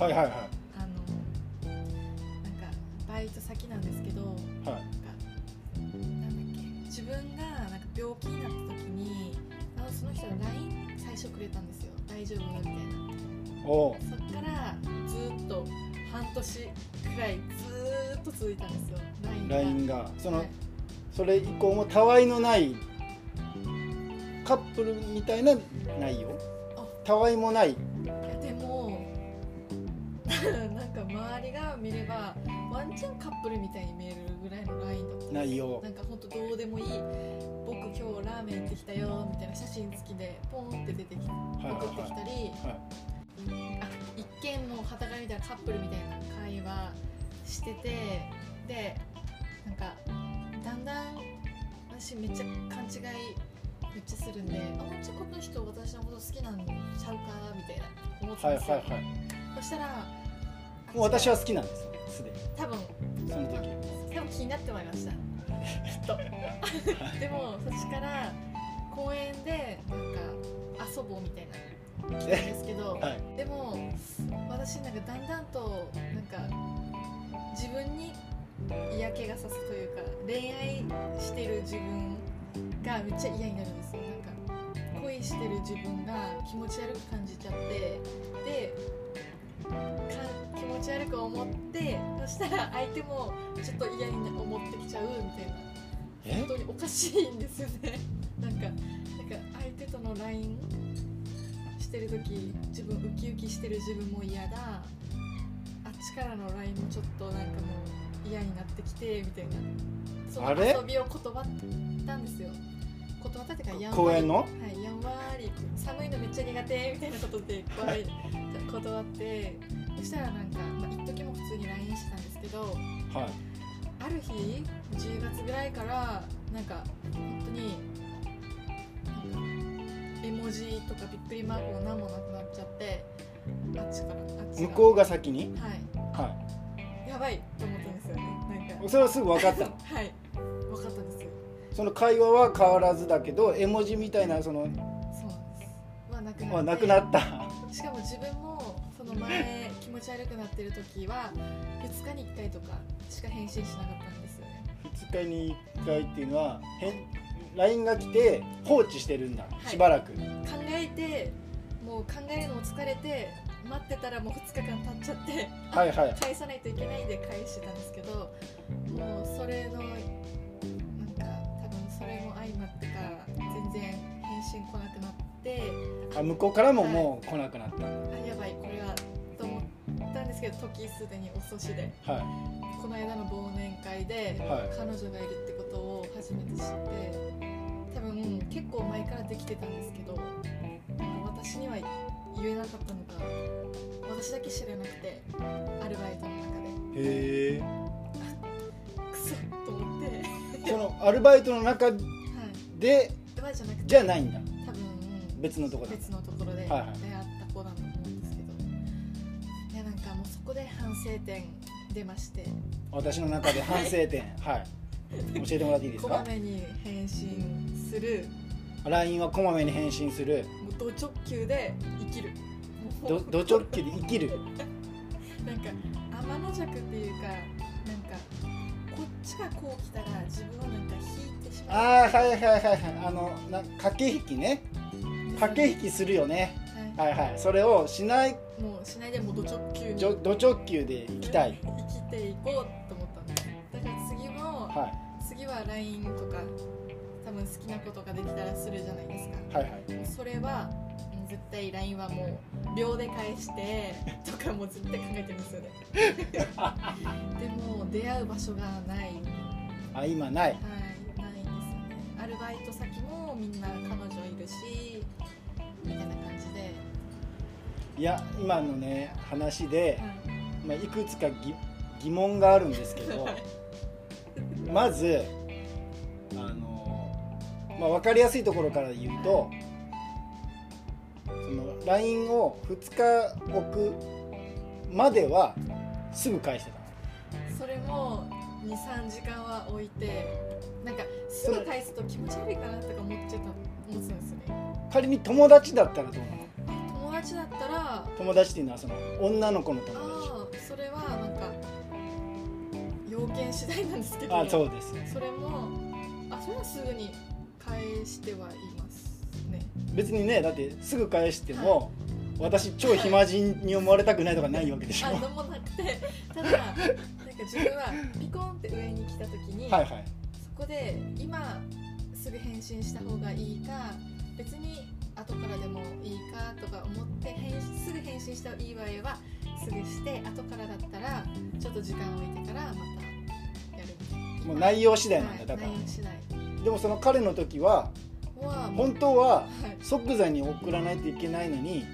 はいはいはい。あのなんかバイト先なんですけどはい。なんだっけ自分がなんか病気になった時にあのその人が LINE 最初くれたんですよ。大丈夫？みたいな。おう。そっからずーっと半年くらいずーっと続いたんですよ。LINE が。が。その、はい。それ以降もたわいのないカップルみたいな内容？あ。たわいもないワンチャンカップルみたいに見えるぐらいの LINE だった内容なんかほんとどうでもいい。僕今日ラーメン行ってきたよみたいな写真付きでポンって出てきてはいはい送ってきたり、はあ一見もうはたから見たらカップルみたいな会話しててでなんかだんだん私めっちゃ勘違いめっちゃするんで「あめっちゃこの人私のこと好きなんちゃうか?」みたいな思ってはいたんですよ、はいはい。そしたらもう私は好きなんですよすでに。多分。その時。多分気になってまいりました。きっとでもそっちから公園でなんか遊ぼうみたいな来たんですけど、はい。でも私なんかだんだんとなんか自分に嫌気がさすというか恋愛してる自分がめっちゃ嫌になるんですよ。なんか恋してる自分が気持ち悪く感じちゃってでか気持ち悪く思ってそしたら相手もちょっと嫌に思ってきちゃうみたいな。え？本当におかしいんですよね。なんかなんか相手との LINE してる時自分ウキウキしてる自分も嫌だ。あっちからの LINE もちょっとなんかもう嫌になってきてみたいな。その遊びを断ったんですよ断ったっていうかやん公園の？はいやんわり。寒いのめっちゃ苦手みたいなことで断り断って。そしたらなんか、まあ、一時も普通に LINE してたんですけどはいある日10月ぐらいからなんか本当に絵文字とかびっくりマークも何もなくなっちゃってあっちからあっち向こうが先に？はい。はやばいと思ったんですよね。なんか。いそれはすぐ分かったの？はいその会話は変わらずだけど絵文字みたいなそのそうはなくなってあなくなった。しかも自分もその前気持ち悪くなってる時は2日に1回とかしか返信しなかったんですよね。2日に1回っていうのは変 LINE が来て放置してるんだ。い。しばらく、考えてもう考えるのも疲れて待ってたらもう2日間経っちゃってはいはい。返さないといけないで返してたんですけどもうそれのあ向こうからももう来なくなった、あやばい。これはと思ったんですけど時すでに遅しで。はこの間の忘年会ではい。彼女がいるってことを初めて知って多分結構前からできてたんですけど私には言えなかったのか私だけ知らなくてアルバイトの中で。いへえ。クソと思って。はいそのアルバイトの中でアルバイトじゃなくて。じゃないんだ別のところだ。別のところで出はい。会っはいた子だと思うんですけど、いやなんかもうそこで反省点出まして。私の中で反省点。はい。教えてもらっていいですか？こまめに返信する。LINE はこまめに返信する。もうド直球で生きる。もどう。ど直球で生きる？なんか天の弱っていうかなんかこっちがこう来たら自分はなんか引いてしまう。ああはいはいはいはい。あのな駆け引きね駆け引きするよね。ははいはい。それをしないい、もうしないでもうド直球にじょど直球で行きたい。生きていこうと思ったんですだから次も、は次は LINE とか多分好きなことができたらするじゃないですか。いはいはい。それは絶対 LINE はもう秒で返して とかもう絶対考えてるんですよね。でも出会う場所がない。あ今ない。はいないんですよね。アルバイト先もみんないや今のね話で、はいまあ、いくつかぎ疑問があるんですけど まずあの、まあ、分かりやすいところから言うとその LINE を2日置くまではすぐ返してた。それも23時間は置いてなんかすぐ返すと気持ち悪いかなとか思っちゃった思ってたんですよね。仮に友達だったらどうなの？達だったら友達っていうのはその女の子の友達。ああそれはなんか要件次第なんですけどあそうですそれもあそれはすぐに返してはいますね。別にねだってすぐ返しても、私超暇人に思われたくないとかないわけでしょ。あのもなくて。ただなんか自分はピコンって上に来た時に、はいはい。そこで今すぐ返信した方がいいか別に後からでもいいかとか思って返すぐ返信したいい場合はすぐして後からだったらちょっと時間を置いてからまたやるもう内容次第なんだ、はいだから。内容次第。でもその彼の時は本当ははい。即座に送らないといけないのに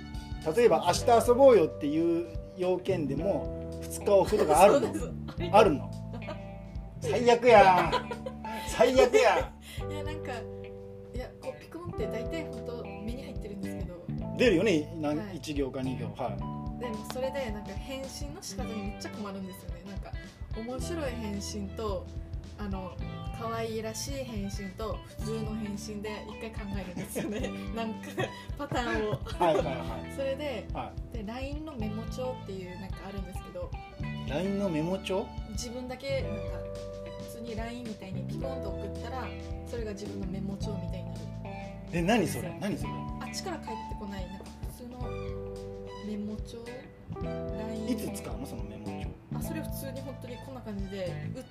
例えば明日遊ぼうよっていう要件でも2日オフとかあるの。あるの。最悪や 最悪やいやなんかいやこうピコンって大体本当出るよねなんはい1行か2行。はい。でもそれでなんか返信の仕方にめっちゃ困るんですよね。なんか面白い返信とあの可愛いらしい返信と普通の返信で一回考えるんですよね。なんかパターンを。はいはいはい。それではで LINE のメモ帳っていうなんかあるんですけど。い LINE のメモ帳？自分だけなんか普通に LINE みたいにピコンと送ったらそれが自分のメモ帳みたいになる。え何それ？何それ？あっちから返ってこないなんか普通のメモ帳 LINE いつ使うのそのメモ帳？あそれ普通に本当にこんな感じで打って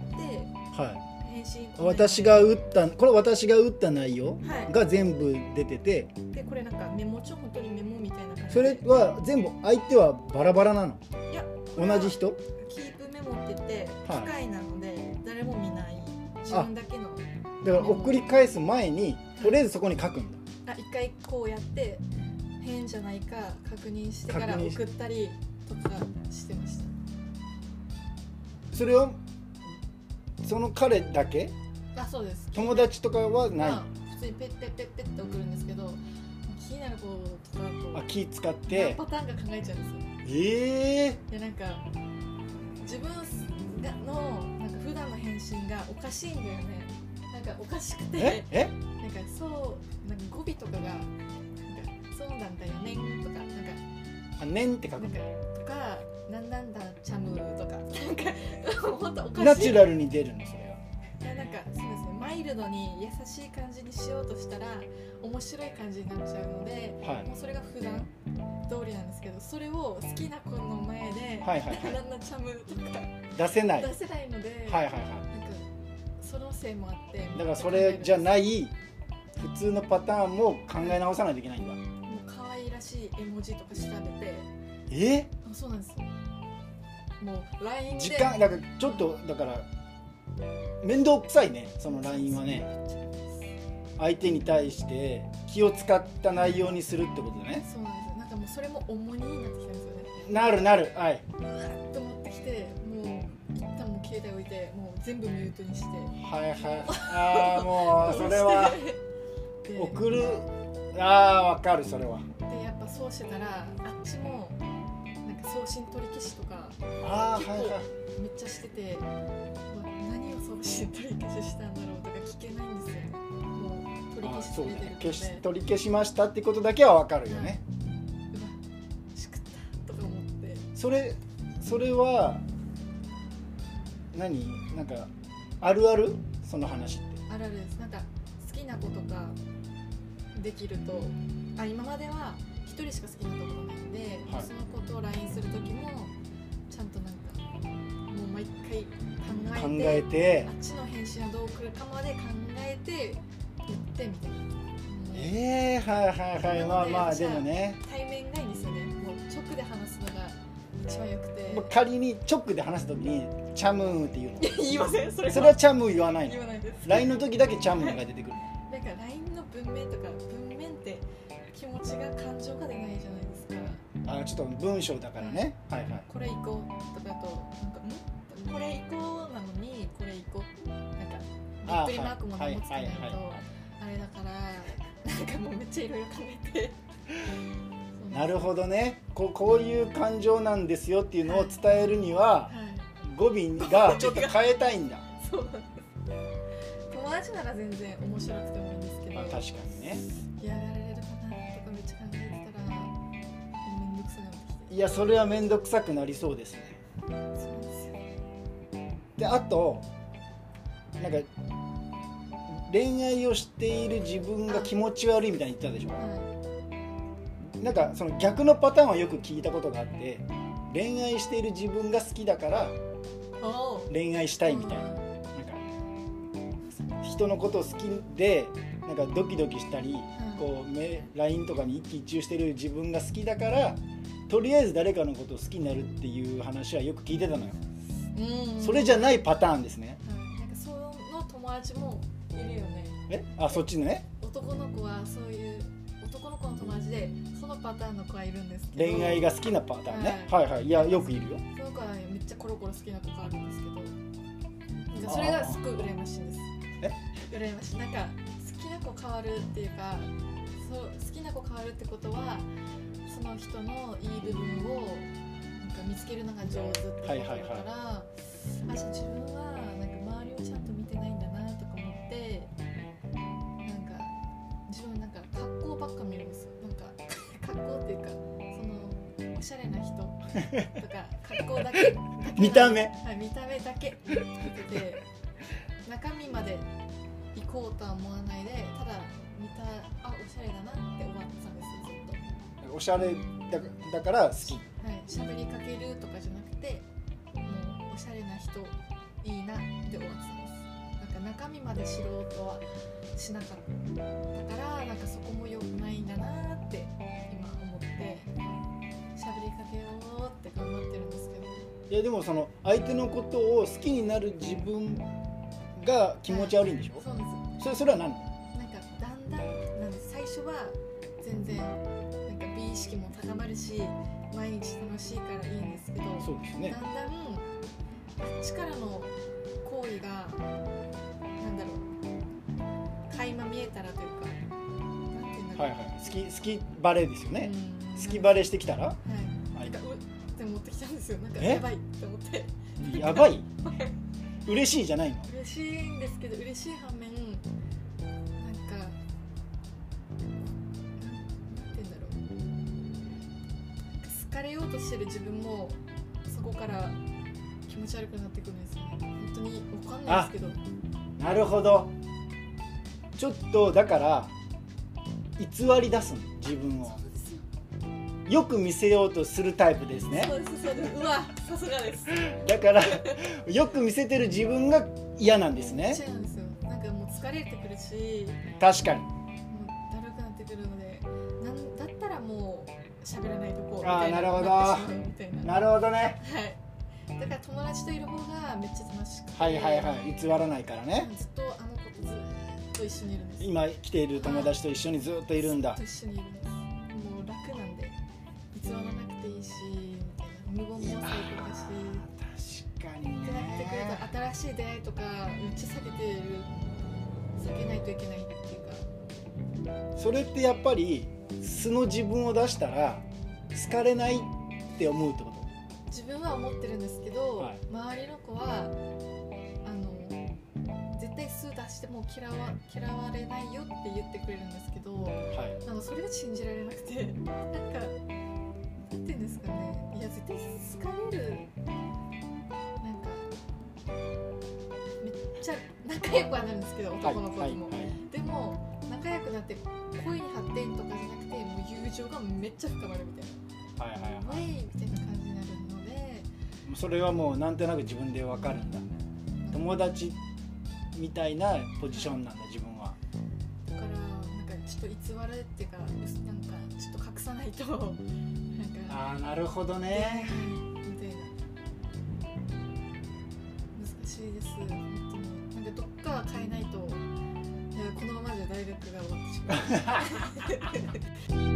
は返信い私が打ったこれ私が打った内容はい。が全部出てて。でこれなんかメモ帳本当にメモみたいな感じで。それは全部相手はバラバラなの？いや同じ人？キープメモって言ってはい。機械なので誰も見ない。自分だけの。だから送り返す前にとりあえずそこに書くんだあ一回こうやって変じゃないか確認してから送ったりとかしてました。それをその彼だけ？あそうです。友達とかはない？まあ普通にペッペッペッペッって送るんですけど気になる子とかだとあ気使っ何てパターンか考えちゃうんですよええでなんか自分がのなんか普段の返信がおかしいんだよねかおかしくて。え？え？なんかそうなんか語尾とかがなんかそうなんだよねとかなんか。あねんって書くなんかとかなんなんだチャムとか。なんか本当おかしい。ナチュラルに出るのそれは。いやなんかそうですね。マイルドに優しい感じにしようとしたら面白い感じになっちゃうのではい。もうそれが普段通りなんですけどそれを好きな子の前で、はいはいはい。なんだチャムとか。出せない。はい出せないので、はいはいなんかそのせいもあってだからそれじゃいない普通のパターンも考え直さないといけないんだ。もう可愛らしい絵文字とか調べて。え？あそうなんですよ。もう LINE で。時間だからちょっとだから面倒くさいねその LINE はね。相手に対して気を使った内容にするってことだね。そうなんですよ。なんかもうそれも重荷になってきたんですよね。なるなるはい。うわーっと持ってきて携帯置いてもう全部ミュートにして。はいはい。ああもうそれは。で送る。ああわかるそれは。でやっぱそうしてたらあっちもなんか送信取り消しとかああはいはい。めっちゃしてて何を送信取り消ししたんだろうとか聞けないんですよ。もう取りあ消しそうねされてるので。消し取り消しましたってことだけはわかるよね。うわしくったとか思って。それそれは何？なんかあるある？その話って。あるあるです。なんか好きな子とかできるとあ今までは一人しか好きなことがないんで、はい。その子と LINE する時もちゃんとなんかもう毎回考考えてえてあっちの返信はどう来るかまで考えて言ってみたいな。ええはいはいはい。まあまあでもね。対面がいいんですよね。もう直で話すのが一番よくて。まあ仮に直で話すときに「チャムー」って言うの。言いません。それそれはチャムー言わないの。言わないです。LINE の時だけチャムーが出てくる。なんか LINE の文面とか文面って気持ちが感情が出ないじゃないですか。あちょっと文章だからね。はいはい。これ行こうとかとなん？かんこれ行こうなのにこれ行こう。なんかびっくりマークも何もつけないとあれだからなんかもうめっちゃいろいろ考えてなるどほどね。こうこういう感情なんですよっていうのを伝えるにははい。語尾が ちょっと変えたいんだ。そうなんです。友達なら全然面白くてもいいんですけど。まあ確かにね。嫌がられるかなとかめっちゃ考えてたらい。やそれは面倒くさくなりそうですね。そうですよであとなんか恋愛をしている自分が気持ち悪いみたいに言ったでしょ。はなんかその逆のパターンはよく聞いたことがあって恋愛している自分が好きだから恋愛したいみたいな。なんか人のことを好きでなんかドキドキしたりこうめ LINE とかに一喜一憂してる自分が好きだからとりあえず誰かのことを好きになるっていう話はよく聞いてたのよ。うんそれじゃないパターンですね。はいなんかその友達もいるよね。え？あそっちのね。男の子はそういう男の子の友達でそのパターンの子はいるんですけど。恋愛が好きなパターンね。はい。はいい。やよくいるよ。その子はねめっちゃコロコロ好きな子があるんですけど。なんかそれがすっごい羨ましいんです。え？羨ましい。なんか好きな子変わるっていうかそう好きな子変わるってことはその人のいい部分をなんか見つけるのが上手ってことだから、はいはいあじゃあ自分はなんかとか格好だけ見た目。はい、見た目だけ見てて中身まで行こうとは思わないでただ見たあおしゃれだなって終わってたんですよずっと。おしゃれだだから好き。はい喋りかけるとかじゃなくてもうおしゃれな人いいなって終わってたんです。なんか中身まで知ろうとはしなかっただからなんかそこも良くないんだなって今思って喋りかけようって頑張ってるんですけど。いやでもその相手のことを好きになる自分が気持ち悪いんでしょ？そうなんです。それそれは何？なんかだんだんなんで最初は全然なんか美意識も高まるし毎日楽しいからいいんですけどそうですね。だんだんあっちからの行為がなんだろう垣間見えたらというかなんていうんだろう、はいはい。好き好きバレーですよね。うん。好きバレーしてきたら？はいってきたんですよ。なんかえ？やばいって思って。やばい？嬉しいじゃないの？嬉しいんですけど嬉しい反面なんかなんて言うんだろう。なんか好かれようとしてる自分もそこから気持ち悪くなってくるんですよね。本当にわかんないですけど。なるほど。ちょっとだから偽り出すの自分をよよく見せようとするタイプですね。そうですそうです。うわさすがです。だからよく見せてる自分が嫌なんですね。そうなんですよ。なんかもう疲れてくるし確かに。もうだるくなってくるのでなんだったらもう喋らないとこうみたいななるほど。なるほどね。はい。だから友達といる方がめっちゃ楽しくて。はいはいはい。偽らないからね。ずっとあの子とずっと一緒にいるんです。今来ている友達と一緒にずっといるんだ。ずっと一緒にいるんです。新しい出会いとかめっちゃ避けてる避けないといけないっていうか。それってやっぱり素の自分を出したら好かれないって思うってこと？自分は思ってるんですけど、はい周りの子はあの絶対数出しても嫌わ嫌われないよって言ってくれるんですけど。はいなんかそれが信じられなくて なんかなんていうんですかねいや絶対好かれるちゃ仲良くはなるんですけど男の子とも、はい。はい。はい。でも仲良くなって恋に発展とかじゃなくてもう友情がめっちゃ深まるみたいはいはいな「ウェイ!」みたいな感じになるので。それはもうなんとなく自分でわかるんだ友達みたいなポジションなんだ自分は。だからなんかちょっと偽るっていうかなんかちょっと隠さないと。なんかああなるほどはいねみたいな。難しいですは変えないといやこのままじゃ大学が終わってしまう。